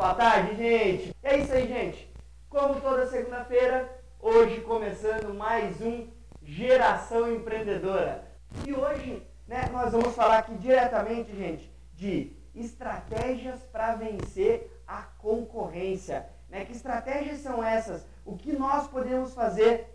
Boa tarde, gente. É isso aí, gente. Como toda segunda-feira, hoje começando mais um Geração Empreendedora. E hoje, né, nós vamos falar aqui diretamente, gente, de estratégias para vencer a concorrência. Né? Que estratégias são essas? O que nós podemos fazer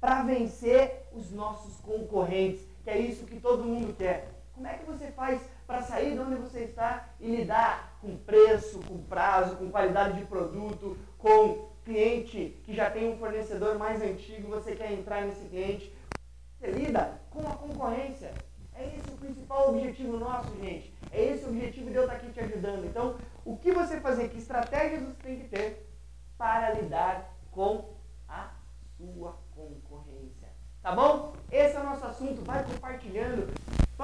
para vencer os nossos concorrentes? Que é isso que todo mundo quer. Como é que você faz para sair de onde você está e lidar com preço, com prazo, com qualidade de produto, com cliente que já tem um fornecedor mais antigo, você quer entrar nesse cliente? Você lida com a concorrência. É esse o principal objetivo nosso, gente. É esse o objetivo de eu estar aqui te ajudando. Então, o que você fazer, que estratégias você tem que ter para lidar com a sua concorrência. Tá bom? Esse é o nosso assunto. Vai compartilhando.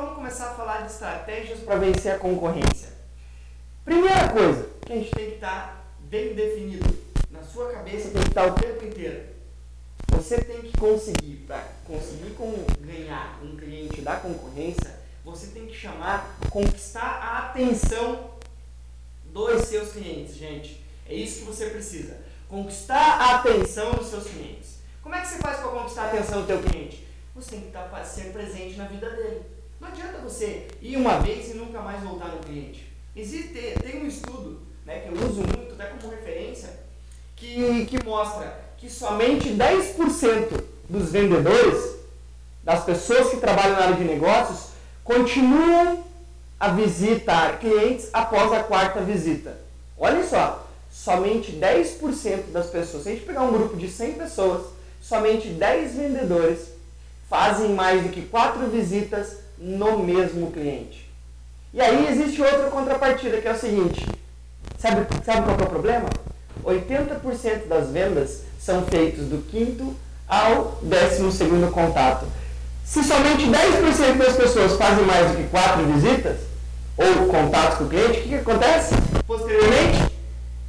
Vamos começar a falar de estratégias para vencer a concorrência. Primeira coisa que a gente tem que estar tá bem definido. Na sua cabeça tem que estar tá o tempo inteiro. Você tem que conseguir, para conseguir ganhar um cliente da concorrência, você tem que chamar, conquistar a atenção dos seus clientes, gente. É isso que você precisa. Conquistar a atenção dos seus clientes. Como é que você faz para conquistar a atenção do teu cliente? Você tem que estar, tá, ser presente na vida dele. Não adianta você ir uma vez e nunca mais voltar no cliente. Existe, tem um estudo né, que eu uso muito, até como referência, que, que mostra que somente 10% dos vendedores, das pessoas que trabalham na área de negócios, continuam a visitar clientes após a quarta visita. Olha só, somente 10% das pessoas, se a gente pegar um grupo de 100 pessoas, somente 10 vendedores fazem mais do que 4 visitas no mesmo cliente. E aí existe outra contrapartida, que é o seguinte: sabe, sabe qual é o problema? 80% das vendas são feitas do quinto ao décimo segundo contato. Se somente 10% das pessoas fazem mais do que 4 visitas, ou contatos com o cliente, o que, que acontece? Posteriormente,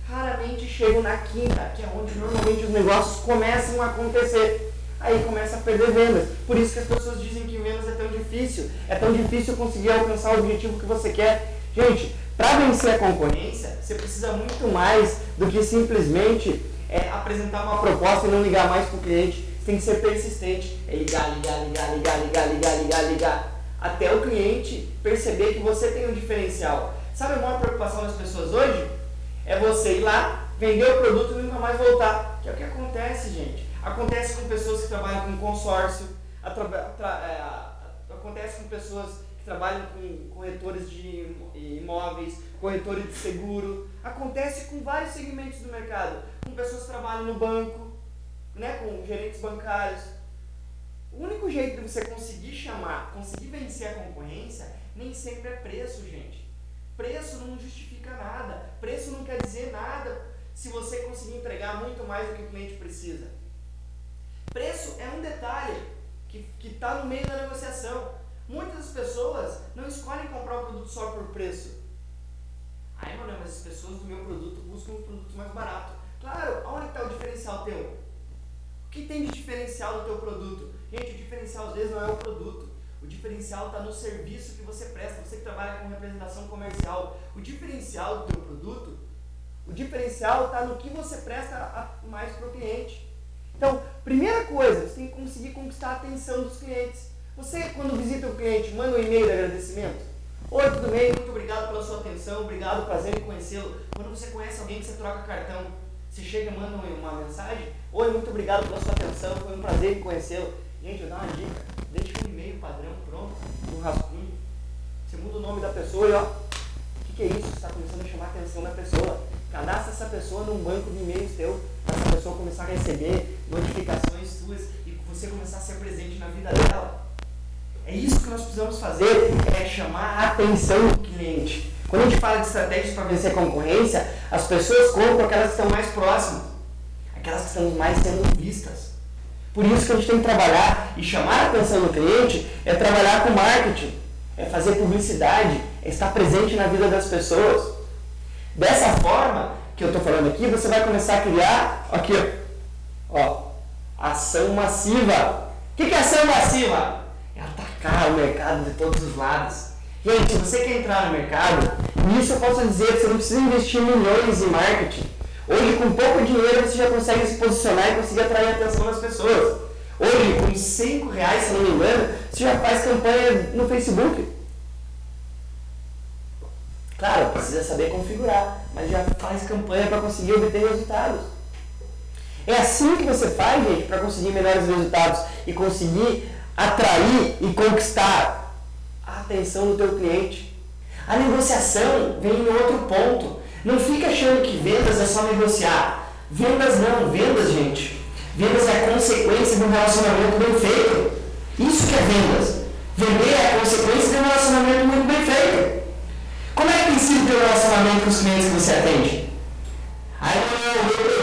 raramente chegam na quinta, que é onde normalmente os negócios começam a acontecer aí começa a perder vendas. Por isso que as pessoas dizem que vendas é tão difícil. É tão difícil conseguir alcançar o objetivo que você quer. Gente, para vencer a concorrência, você precisa muito mais do que simplesmente é, apresentar uma proposta e não ligar mais para o cliente. Você tem que ser persistente. É ligar, ligar, ligar, ligar, ligar, ligar, ligar, ligar. Até o cliente perceber que você tem um diferencial. Sabe a maior preocupação das pessoas hoje? É você ir lá, vender o produto e nunca mais voltar. Que é o que acontece, gente. Acontece com pessoas que trabalham com consórcio, é, acontece com pessoas que trabalham com corretores de imóveis, corretores de seguro, acontece com vários segmentos do mercado, com pessoas que trabalham no banco, né, com gerentes bancários. O único jeito de você conseguir chamar, conseguir vencer a concorrência, nem sempre é preço, gente. Preço não justifica nada. Preço não quer dizer nada se você conseguir entregar muito mais do que o cliente precisa. Preço é um detalhe que está no meio da negociação. Muitas pessoas não escolhem comprar o produto só por preço. Aí, mano, mas as pessoas do meu produto buscam um produto mais barato. Claro, aonde está o diferencial teu? O que tem de diferencial do teu produto? Gente, o diferencial às vezes não é o produto. O diferencial está no serviço que você presta. Você que trabalha com representação comercial. O diferencial do teu produto, o diferencial está no que você presta mais para o cliente. Então, primeira coisa, você tem que conseguir conquistar a atenção dos clientes. Você, quando visita o cliente, manda um e-mail de agradecimento. Oi, tudo bem? Muito obrigado pela sua atenção, obrigado, prazer em conhecê-lo. Quando você conhece alguém que você troca cartão, você chega e manda uma mensagem. Oi, muito obrigado pela sua atenção, foi um prazer em conhecê-lo. Gente, eu dou uma dica, deixa um e-mail padrão pronto, um rascunho. Você muda o nome da pessoa e ó, o que, que é isso? Você está começando a chamar a atenção da pessoa. Cadastra essa pessoa num banco de e-mails teu, pessoa começar a receber notificações suas e você começar a ser presente na vida dela. É isso que nós precisamos fazer, é chamar a atenção do cliente. Quando a gente fala de estratégias para vencer a concorrência, as pessoas compram aquelas que estão mais próximas, aquelas que estão mais sendo vistas. Por isso que a gente tem que trabalhar e chamar a atenção do cliente é trabalhar com marketing, é fazer publicidade, é estar presente na vida das pessoas. Dessa forma que eu estou falando aqui, você vai começar a criar, aqui, ó, ação massiva. O que, que é ação massiva? É atacar o mercado de todos os lados. Gente, se você quer entrar no mercado, nisso eu posso dizer que você não precisa investir milhões em marketing. Hoje, com pouco dinheiro, você já consegue se posicionar e conseguir atrair a atenção das pessoas. Hoje, com 5 reais, se não me engano, você já faz campanha no Facebook. Claro, precisa saber configurar, mas já faz campanha para conseguir obter resultados. É assim que você faz, gente, para conseguir melhores resultados e conseguir atrair e conquistar a atenção do teu cliente. A negociação vem em outro ponto. Não fica achando que vendas é só negociar. Vendas não, vendas, gente. Vendas é consequência de um relacionamento bem feito. Isso que é vendas. Vender é consequência de um relacionamento muito bem feito. Como é que tem sido o teu relacionamento com os clientes que você atende? Aí o meu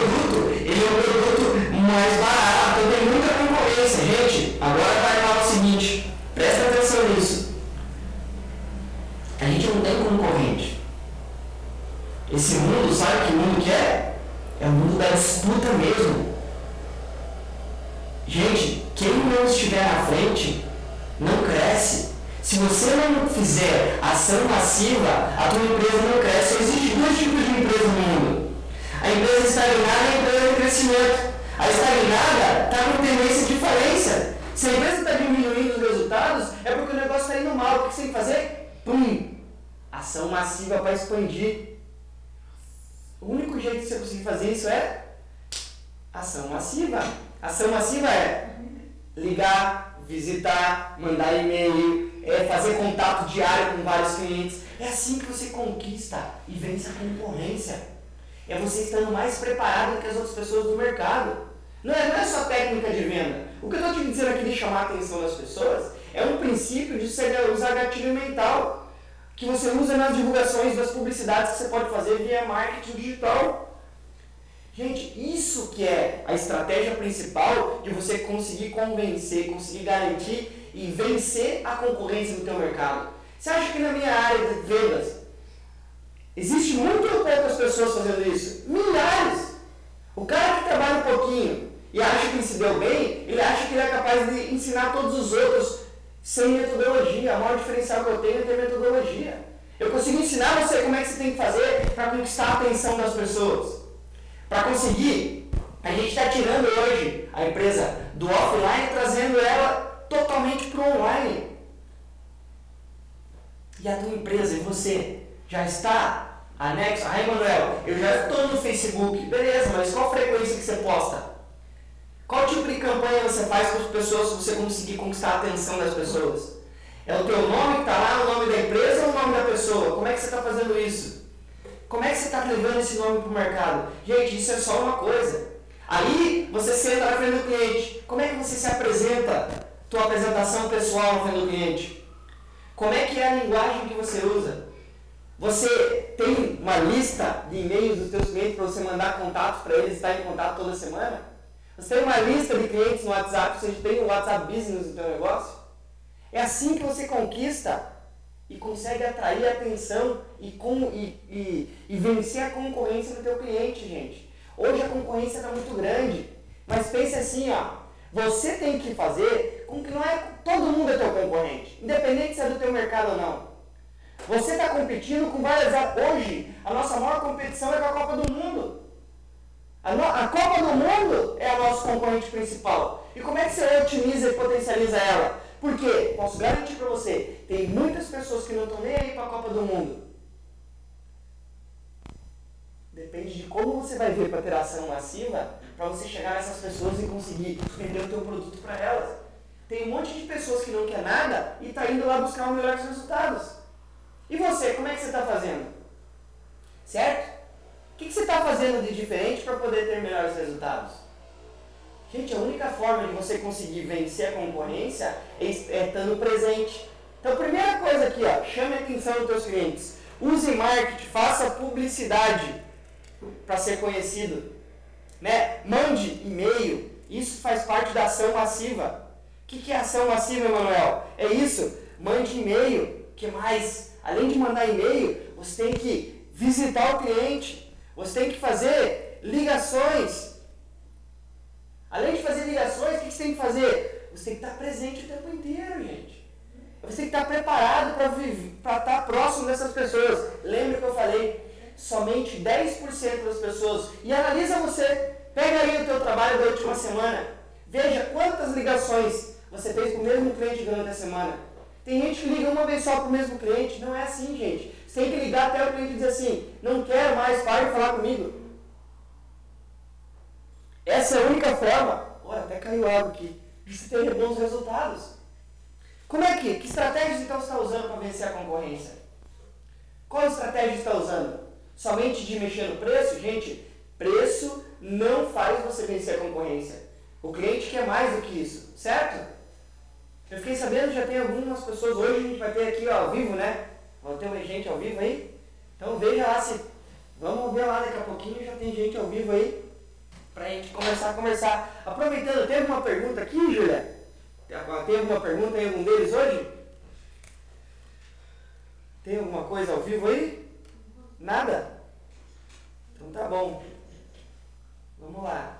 mandar e-mail, é fazer contato diário com vários clientes. É assim que você conquista e vence a concorrência. É você estando mais preparado que as outras pessoas do mercado. Não é, não é só técnica de venda. O que eu estou te dizendo aqui de chamar a atenção das pessoas é um princípio de você usar gatilho mental que você usa nas divulgações das publicidades que você pode fazer via marketing digital. Gente, isso que é a estratégia principal de você conseguir convencer, conseguir garantir e vencer a concorrência no teu mercado. Você acha que na minha área de vendas existe muito ou poucas pessoas fazendo isso? Milhares! O cara que trabalha um pouquinho e acha que ele se deu bem, ele acha que ele é capaz de ensinar todos os outros sem metodologia. A maior diferencial que eu tenho é ter metodologia. Eu consigo ensinar você como é que você tem que fazer para conquistar a atenção das pessoas. Para conseguir, a gente está tirando hoje a empresa do offline trazendo ela totalmente para o online. E a tua empresa e você já está anexo? Ah, Emanuel, eu já estou no Facebook. Beleza, mas qual frequência que você posta? Qual tipo de campanha você faz com as pessoas se você conseguir conquistar a atenção das pessoas? É o teu nome que está lá, o nome da empresa ou o nome da pessoa? Como é que você está fazendo isso? Como é que você está levando esse nome para o mercado? Gente, isso é só uma coisa. Aí você senta na frente do cliente. Como é que você se apresenta? Tua apresentação pessoal na frente do cliente. Como é que é a linguagem que você usa? Você tem uma lista de e-mails dos teus clientes para você mandar contatos para eles estar em contato toda semana? Você tem uma lista de clientes no WhatsApp, você tem um WhatsApp Business no teu negócio? É assim que você conquista e consegue atrair atenção e, com, e, e, e vencer a concorrência do teu cliente, gente. Hoje a concorrência está muito grande, mas pense assim, ó, você tem que fazer com que não é todo mundo é teu concorrente, independente se é do teu mercado ou não. Você está competindo com várias. Hoje, a nossa maior competição é com a Copa do Mundo. A, no, a Copa do Mundo é a nosso concorrente principal. E como é que você otimiza e potencializa ela? Porque, posso garantir para você, tem muitas pessoas que não estão nem aí para a Copa do Mundo. Depende de como você vai ver para ter ação massiva, para você chegar nessas pessoas e conseguir vender o teu produto para elas. Tem um monte de pessoas que não quer nada e está indo lá buscar os melhores resultados. E você, como é que você está fazendo? Certo? O que, que você está fazendo de diferente para poder ter melhores resultados? Gente, a única forma de você conseguir vencer a concorrência é, é estando presente. Então, primeira coisa aqui, ó, chame a atenção dos seus clientes. Use marketing, faça publicidade para ser conhecido. Né? Mande e-mail. Isso faz parte da ação massiva. O que, que é ação massiva, Emanuel? É isso. Mande e-mail. que mais? Além de mandar e-mail, você tem que visitar o cliente. Você tem que fazer ligações Além de fazer ligações, o que você tem que fazer? Você tem que estar presente o tempo inteiro, gente. Você tem que estar preparado para estar próximo dessas pessoas. Lembra que eu falei? Somente 10% das pessoas. E analisa você. Pega aí o teu trabalho da última semana. Veja quantas ligações você fez com o mesmo cliente durante a semana. Tem gente que liga uma vez só para o mesmo cliente. Não é assim, gente. Você tem que ligar até o cliente dizer assim, não quero mais, pare de falar comigo. Essa é a única forma, olha, até caiu água aqui, de se ter bons resultados. Como é que? Que estratégias então você está usando para vencer a concorrência? Qual estratégia está usando? Somente de mexer no preço? Gente, preço não faz você vencer a concorrência. O cliente quer mais do que isso, certo? Eu fiquei sabendo, já tem algumas pessoas, hoje a gente vai ter aqui ó, ao vivo, né? Vai ter uma gente ao vivo aí? Então veja lá se. Vamos ver lá daqui a pouquinho, já tem gente ao vivo aí. Pra gente começar a conversar. Aproveitando, tem alguma pergunta aqui, Júlia? Tem alguma pergunta em algum deles hoje? Tem alguma coisa ao vivo aí? Nada? Então tá bom. Vamos lá.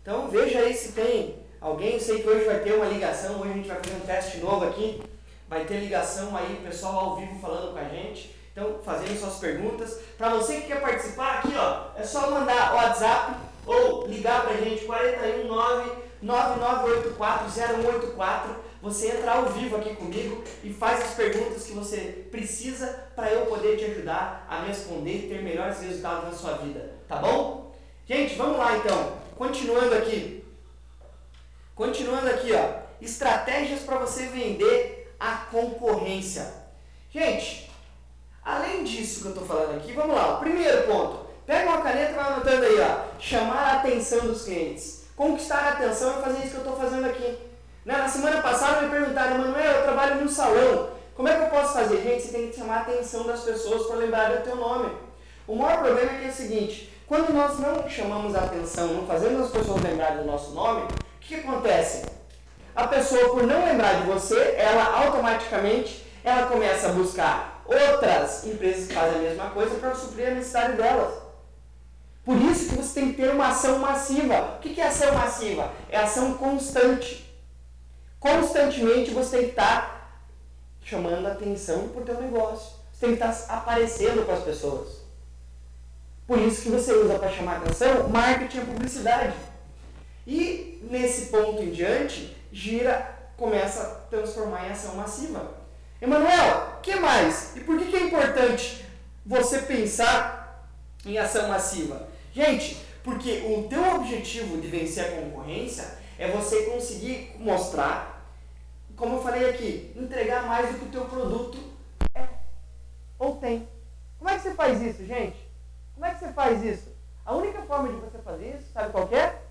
Então veja aí se tem alguém. Eu sei que hoje vai ter uma ligação, hoje a gente vai fazer um teste novo aqui. Vai ter ligação aí, pessoal ao vivo falando com a gente. Então, fazendo suas perguntas. Para você que quer participar, aqui ó, é só mandar o WhatsApp ou ligar para a gente 419 99840184. Você entra ao vivo aqui comigo e faz as perguntas que você precisa para eu poder te ajudar a responder e ter melhores resultados na sua vida, tá bom? Gente, vamos lá então. Continuando aqui. Continuando aqui, ó. Estratégias para você vender a concorrência. Gente, além disso que eu estou falando aqui, vamos lá. Primeiro ponto. Pega uma caneta e vai anotando aí, ó. Chamar a atenção dos clientes. Conquistar a atenção e fazer isso que eu estou fazendo aqui. Na semana passada me perguntaram, Manuel, eu trabalho num salão. Como é que eu posso fazer? Gente, você tem que chamar a atenção das pessoas para lembrar do teu nome. O maior problema é que é o seguinte, quando nós não chamamos a atenção, não fazemos as pessoas lembrarem do nosso nome, o que, que acontece? a pessoa, por não lembrar de você, ela automaticamente ela começa a buscar outras empresas que fazem a mesma coisa para suprir a necessidade delas. Por isso que você tem que ter uma ação massiva. O que é ação massiva? É ação constante. Constantemente você tem que estar chamando atenção para o teu negócio. Você tem que estar aparecendo para as pessoas. Por isso que você usa para chamar atenção marketing e publicidade. E nesse ponto em diante, gira, começa a transformar em ação massiva. Emanuel, que mais? E por que, que é importante você pensar em ação massiva? Gente, porque o teu objetivo de vencer a concorrência é você conseguir mostrar, como eu falei aqui, entregar mais do que o teu produto é ou tem. Como é que você faz isso, gente? Como é que você faz isso? A única forma de você fazer isso, sabe qual é?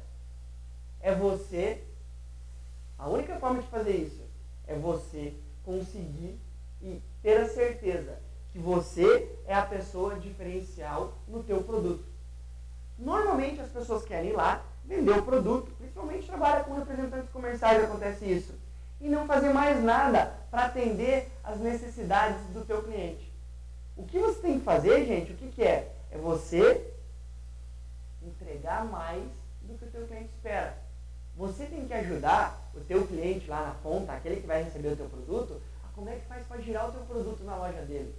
É você a única forma de fazer isso é você conseguir e ter a certeza que você é a pessoa diferencial no teu produto. Normalmente as pessoas querem ir lá vender o produto, principalmente trabalha com representantes comerciais, acontece isso, e não fazer mais nada para atender as necessidades do teu cliente. O que você tem que fazer, gente, o que, que é? É você entregar mais do que o teu cliente espera. Você tem que ajudar o teu cliente lá na ponta, aquele que vai receber o teu produto, a como é que faz para girar o teu produto na loja dele.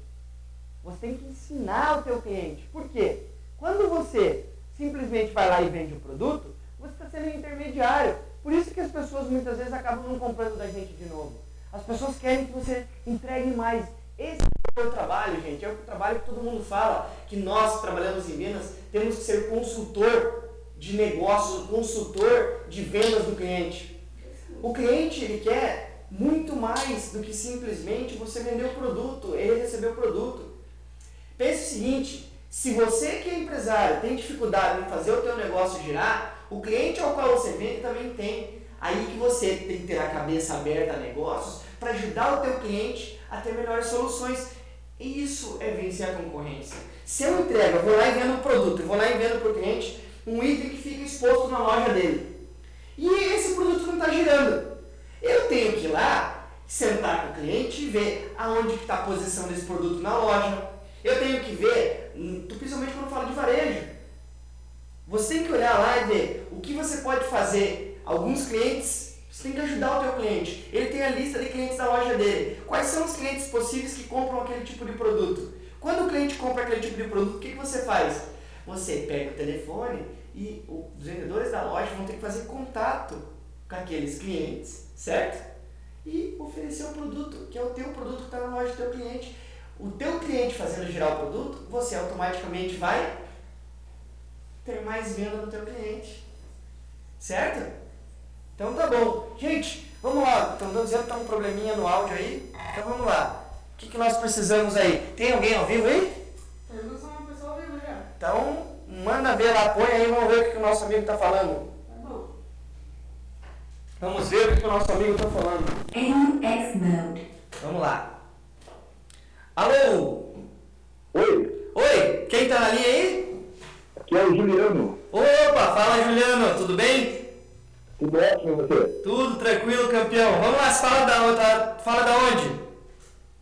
Você tem que ensinar o teu cliente. Por quê? Quando você simplesmente vai lá e vende o produto, você está sendo um intermediário. Por isso que as pessoas muitas vezes acabam não comprando da gente de novo. As pessoas querem que você entregue mais. Esse é o trabalho, gente. É o trabalho que todo mundo fala, que nós trabalhamos em vendas, temos que ser consultor de negócio, consultor de vendas do cliente. O cliente ele quer muito mais do que simplesmente você vender o produto, ele receber o produto. Pense o seguinte, se você que é empresário tem dificuldade em fazer o teu negócio girar, o cliente ao qual você vende também tem. Aí que você tem que ter a cabeça aberta a negócios para ajudar o teu cliente a ter melhores soluções. E isso é vencer a concorrência. Se eu entrego, eu vou lá e vendo o produto, eu vou lá e vendo para o cliente, um item que fica exposto na loja dele. E esse produto não está girando. Eu tenho que ir lá, sentar com o cliente e ver aonde está a posição desse produto na loja. Eu tenho que ver, hum, principalmente quando falo de varejo. Você tem que olhar lá e ver o que você pode fazer. Alguns clientes Você tem que ajudar o teu cliente. Ele tem a lista de clientes da loja dele. Quais são os clientes possíveis que compram aquele tipo de produto? Quando o cliente compra aquele tipo de produto, o que, que você faz? Você pega o telefone e os vendedores da loja vão ter que fazer contato com aqueles clientes, certo? E oferecer o produto, que é o teu produto que está na loja do teu cliente. O teu cliente fazendo girar o produto, você automaticamente vai ter mais venda no teu cliente. Certo? Então tá bom. Gente, vamos lá. Estão dizendo que tá um probleminha no áudio aí. Então vamos lá. O que, que nós precisamos aí? Tem alguém ao vivo aí? Temos uma pessoa ao vivo já. Então, manda ver lá, põe aí, vamos ver o que, que o nosso amigo está falando. Tá bom. Vamos ver o que, que o nosso amigo está falando. In X mode. Vamos lá. Alô? Oi, Oi, quem tá na linha aí? Aqui é o Juliano. Opa, fala Juliano, tudo bem? Tudo ótimo você? Tudo tranquilo, campeão. Vamos lá, fala da, da, fala da onde?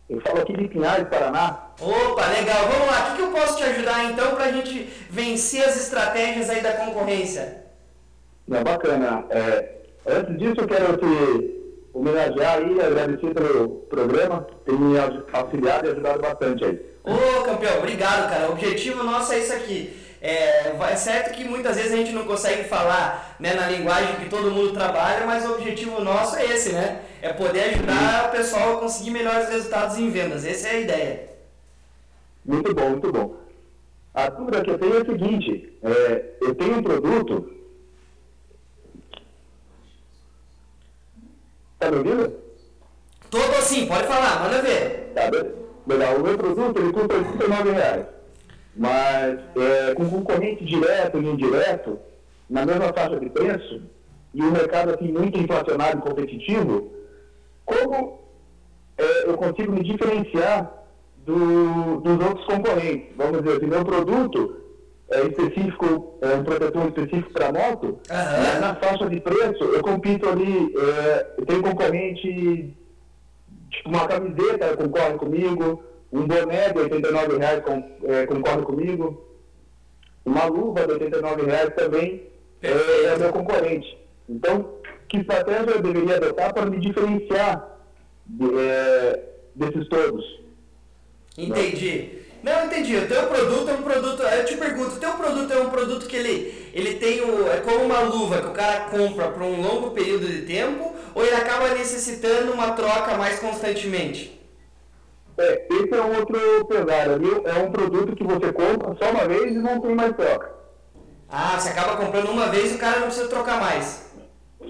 Eu falo aqui de Pinhais, Paraná. Opa, legal. Vamos lá, o que, que eu posso te ajudar então pra gente vencer as estratégias aí da concorrência? Não, bacana. É, antes disso, eu quero te homenagear e agradecer pelo programa. Tem me auxiliado e ajudado bastante aí. Ô, campeão, obrigado, cara. O objetivo nosso é isso aqui. É, é certo que muitas vezes a gente não consegue falar né, na linguagem que todo mundo trabalha, mas o objetivo nosso é esse, né? É poder ajudar o pessoal a conseguir melhores resultados em vendas. Essa é a ideia. Muito bom, muito bom. A dúvida que eu tenho é a seguinte: é, eu tenho um produto. Tá me ouvindo? Todo assim, pode falar, manda ver. Tá, legal. O meu produto ele custa 89 reais. Mas é, com concorrente direto e indireto, na mesma faixa de preço, e o mercado assim, muito inflacionado e competitivo, como é, eu consigo me diferenciar do- dos outros concorrentes? Vamos dizer assim, meu produto é específico, é um protetor específico para moto, Aham. mas na faixa de preço eu compito ali, é, eu tenho concorrente tipo, uma camiseta concorre comigo, um boné de 89 reais com, é, concorre comigo, uma luva de 89 reais também é, é meu concorrente. Então, que estratégia eu deveria adotar para me diferenciar de- é, desses todos? Entendi. Não, entendi. O teu produto é um produto. Eu te pergunto, o teu produto é um produto que ele, ele tem o. É como uma luva que o cara compra por um longo período de tempo ou ele acaba necessitando uma troca mais constantemente? É, esse é um outro pesar ali, é um produto que você compra só uma vez e não tem mais troca. Ah, você acaba comprando uma vez e o cara não precisa trocar mais.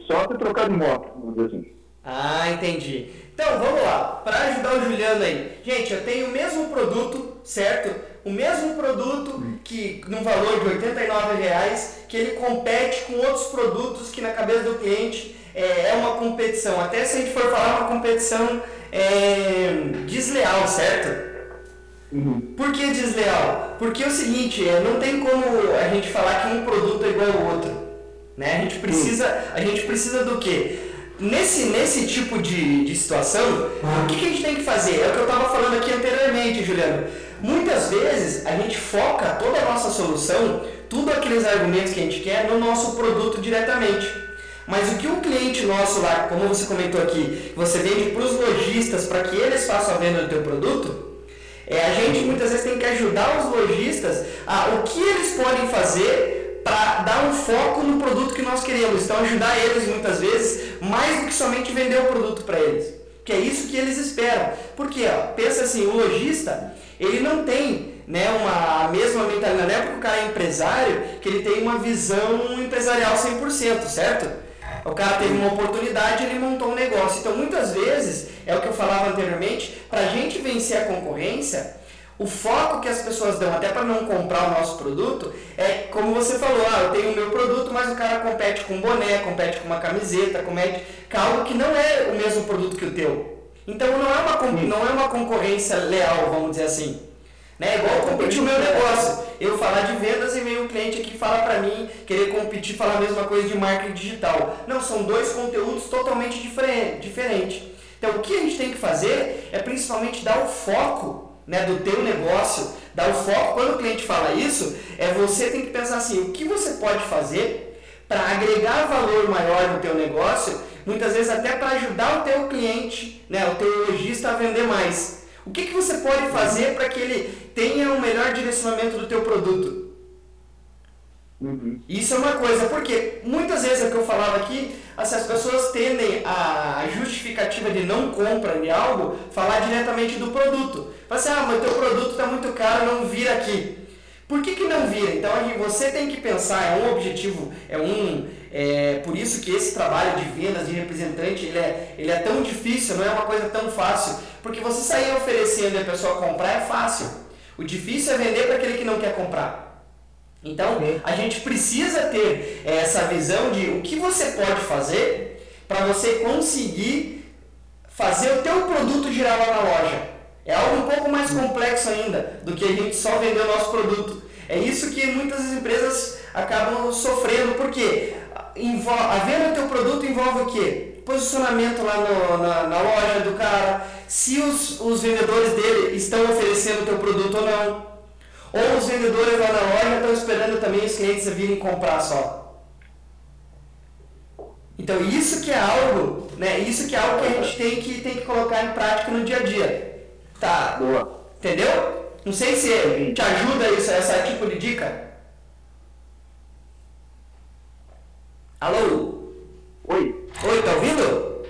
Só se trocar de moto, vamos dizer assim. Ah, entendi. Então, vamos lá. Para ajudar o Juliano aí. Gente, eu tenho o mesmo produto, certo? O mesmo produto que num valor de 89 reais, que ele compete com outros produtos que na cabeça do cliente é, é uma competição. Até se a gente for falar uma competição é, desleal, certo? Uhum. Por que desleal? Porque é o seguinte, é, não tem como a gente falar que um produto é igual ao outro. Né? A, gente precisa, a gente precisa do quê? Nesse, nesse tipo de, de situação, o que, que a gente tem que fazer? É o que eu estava falando aqui anteriormente, Juliano. Muitas vezes a gente foca toda a nossa solução, tudo aqueles argumentos que a gente quer, no nosso produto diretamente. Mas o que o cliente nosso lá, como você comentou aqui, você vende para os lojistas para que eles façam a venda do teu produto, é, a gente muitas vezes tem que ajudar os lojistas a o que eles podem fazer para dar um foco no produto que nós queremos. Então ajudar eles muitas vezes mais do que somente vender o produto para eles. Que é isso que eles esperam. Porque ó, pensa assim, o lojista, ele não tem né, uma a mesma mentalidade, não é o cara é empresário que ele tem uma visão empresarial 100%, certo? O cara teve uma oportunidade, ele montou um negócio. Então, muitas vezes, é o que eu falava anteriormente, para a gente vencer a concorrência, o foco que as pessoas dão até para não comprar o nosso produto é como você falou, ah, eu tenho o meu produto, mas o cara compete com um boné, compete com uma camiseta, compete com algo que não é o mesmo produto que o teu. Então não é uma, não é uma concorrência leal, vamos dizer assim. Né? Igual competir o meu negócio. Eu falar de vendas e vem um cliente aqui falar para mim, querer competir, falar a mesma coisa de marketing digital. Não, são dois conteúdos totalmente diferen- diferentes. Então o que a gente tem que fazer é principalmente dar o foco né, do teu negócio, dar o foco, quando o cliente fala isso, é você tem que pensar assim, o que você pode fazer para agregar valor maior no teu negócio, muitas vezes até para ajudar o teu cliente, né, o teu lojista a vender mais. O que, que você pode fazer para que ele tenha um melhor direcionamento do teu produto? Uhum. Isso é uma coisa, porque muitas vezes é o que eu falava aqui, as pessoas tendem a justificativa de não compra de algo, falar diretamente do produto. Fala assim, ah, mas teu produto está muito caro, não vira aqui. Por que, que não vira? Então você tem que pensar, é um objetivo, é um. É, por isso que esse trabalho de vendas, de representante, ele é, ele é tão difícil, não é uma coisa tão fácil. Porque você sair oferecendo e a pessoa comprar é fácil. O difícil é vender para aquele que não quer comprar. Então, a gente precisa ter essa visão de o que você pode fazer para você conseguir fazer o teu produto girar lá na loja. É algo um pouco mais complexo ainda do que a gente só vender o nosso produto. É isso que muitas empresas acabam sofrendo, porque a venda do teu produto envolve o quê? Posicionamento lá no, na, na, loja do cara, se os, os vendedores dele estão oferecendo o teu produto ou não. Ou os vendedores lá na loja estão esperando também os clientes virem comprar só. Então isso que é algo, né? Isso que é algo que a gente tem que, tem que colocar em prática no dia a dia. Tá? Boa. Entendeu? Não sei se te ajuda isso, essa tipo de dica. Alô? Oi. Oi, tá ouvindo?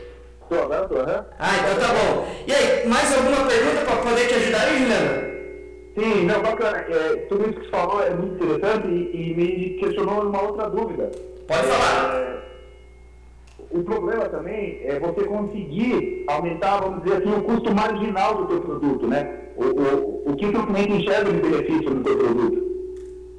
Tô, agora tô, aham. Ah, então tá bom. E aí, mais alguma pergunta para poder te ajudar aí, Juliana? Sim, não, bacana. É, tudo isso que você falou é muito interessante e, e me questionou uma outra dúvida. Pode falar. É, o problema também é você conseguir aumentar, vamos dizer assim, o custo marginal do teu produto, né? O, o, o que o cliente enxerga de benefício no teu produto.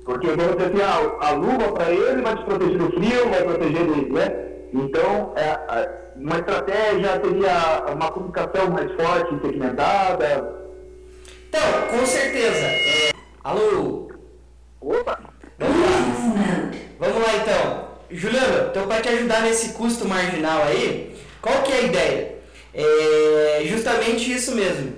Porque, vamos dizer assim, a, a luva para ele vai te proteger do frio, vai proteger dele, né? Então, é, uma estratégia seria uma comunicação mais forte, segmentada, então, com certeza. É... Alô? Opa! Vamos lá. Vamos lá então. Juliano, então para te ajudar nesse custo marginal aí, qual que é a ideia? É justamente isso mesmo.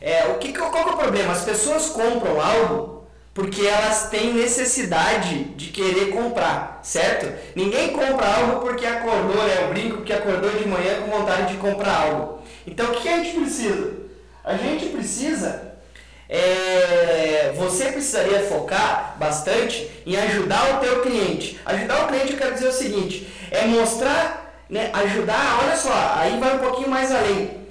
É, o que, qual que é o problema? As pessoas compram algo porque elas têm necessidade de querer comprar, certo? Ninguém compra algo porque acordou, né? Eu brinco que acordou de manhã com vontade de comprar algo. Então o que a gente precisa? A gente precisa é, você precisaria focar bastante em ajudar o teu cliente. Ajudar o cliente eu quero dizer o seguinte, é mostrar, né, ajudar, olha só, aí vai um pouquinho mais além.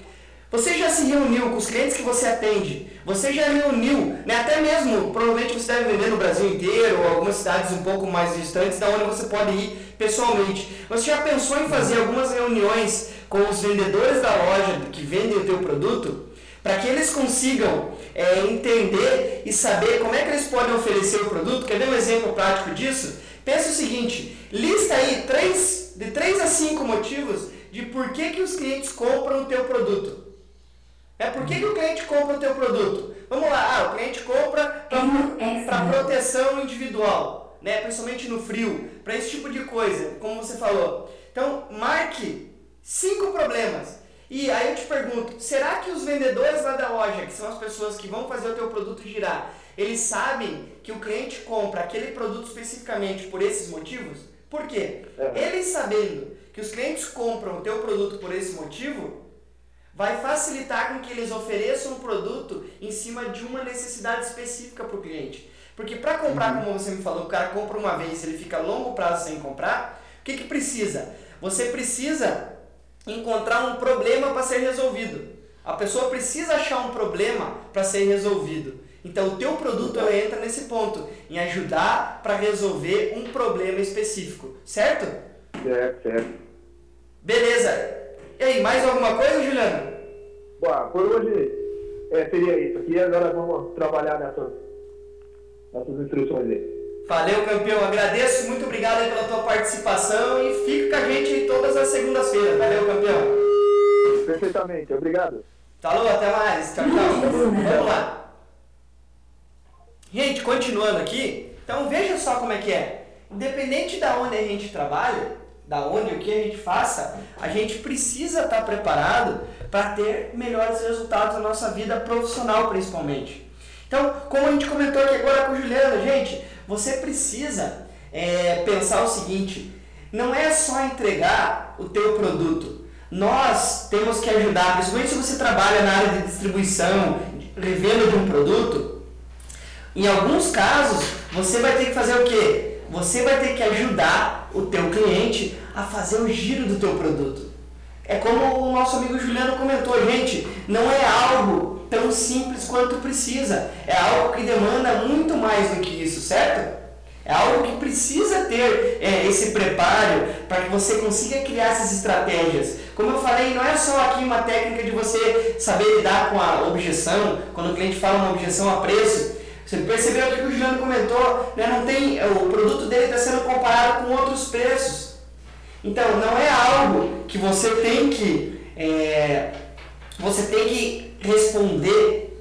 Você já se reuniu com os clientes que você atende? Você já reuniu, né, até mesmo, provavelmente você deve vender no Brasil inteiro, ou algumas cidades um pouco mais distantes, da onde você pode ir pessoalmente. Você já pensou em fazer algumas reuniões com os vendedores da loja que vendem o teu produto? Para que eles consigam é, entender e saber como é que eles podem oferecer o produto. Quer ver um exemplo prático disso? Pensa o seguinte, lista aí três, de 3 a 5 motivos de por que, que os clientes compram o teu produto. É, por que, que o cliente compra o teu produto? Vamos lá, ah, o cliente compra para proteção individual, né? principalmente no frio, para esse tipo de coisa, como você falou. Então, marque cinco problemas e aí eu te pergunto, será que os vendedores lá da loja, que são as pessoas que vão fazer o teu produto girar, eles sabem que o cliente compra aquele produto especificamente por esses motivos? Por quê? É. Eles sabendo que os clientes compram o teu produto por esse motivo, vai facilitar com que eles ofereçam um produto em cima de uma necessidade específica para o cliente. Porque para comprar, uhum. como você me falou, o cara compra uma vez, ele fica a longo prazo sem comprar, o que, que precisa? Você precisa encontrar um problema para ser resolvido. A pessoa precisa achar um problema para ser resolvido. Então o teu produto ela entra nesse ponto, em ajudar para resolver um problema específico, certo? Certo, certo. Beleza. E aí, mais alguma coisa, Juliano? Boa, por hoje é, seria isso aqui. Agora vamos trabalhar nessas, nessas instruções aí. Valeu, campeão. Agradeço, muito obrigado pela tua participação e fica com a gente todas as segundas-feiras. Valeu, campeão. Perfeitamente, obrigado. Falou, até mais. Tchau, tchau. Vamos lá. Gente, continuando aqui, então veja só como é que é. Independente da onde a gente trabalha, da onde o que a gente faça, a gente precisa estar preparado para ter melhores resultados na nossa vida profissional, principalmente. Então, como a gente comentou aqui agora com o Juliano, gente, você precisa é, pensar o seguinte: não é só entregar o teu produto. Nós temos que ajudar, principalmente se você trabalha na área de distribuição, revenda de um produto, em alguns casos você vai ter que fazer o quê? Você vai ter que ajudar o teu cliente a fazer o giro do teu produto. É como o nosso amigo Juliano comentou, gente, não é algo tão simples quanto precisa. É algo que demanda muito mais do que isso, certo? É algo que precisa ter é, esse preparo para que você consiga criar essas estratégias. Como eu falei, não é só aqui uma técnica de você saber lidar com a objeção, quando o cliente fala uma objeção a preço. Você percebeu que o Juliano comentou, né, não tem, o produto dele está sendo comparado com outros preços. Então, não é algo que você tem que, é, você tem que responder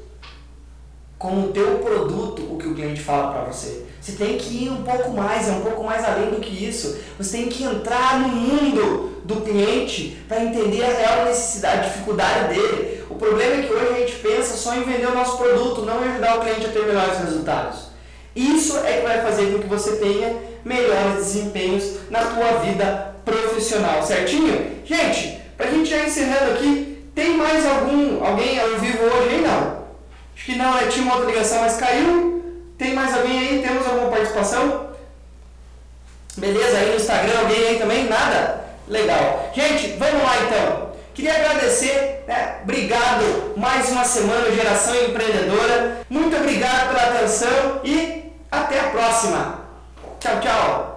com o teu produto o que o cliente fala para você. Você tem que ir um pouco mais, é um pouco mais além do que isso. Você tem que entrar no mundo do cliente para entender a real necessidade, a dificuldade dele. O problema é que hoje a gente pensa só em vender o nosso produto, não em ajudar o cliente a ter melhores resultados. Isso é que vai fazer com que você tenha melhores desempenhos na tua vida profissional, certinho? Gente, para a gente já encerrando aqui, tem mais algum alguém ao vivo hoje aí? Não. Acho que não, né? Tinha uma outra ligação, mas caiu. Tem mais alguém aí? Temos alguma participação? Beleza, aí no Instagram, alguém aí também? Nada? Legal. Gente, vamos lá então. Queria agradecer, né? Obrigado mais uma semana Geração Empreendedora. Muito obrigado pela atenção e até a próxima. Tchau, tchau.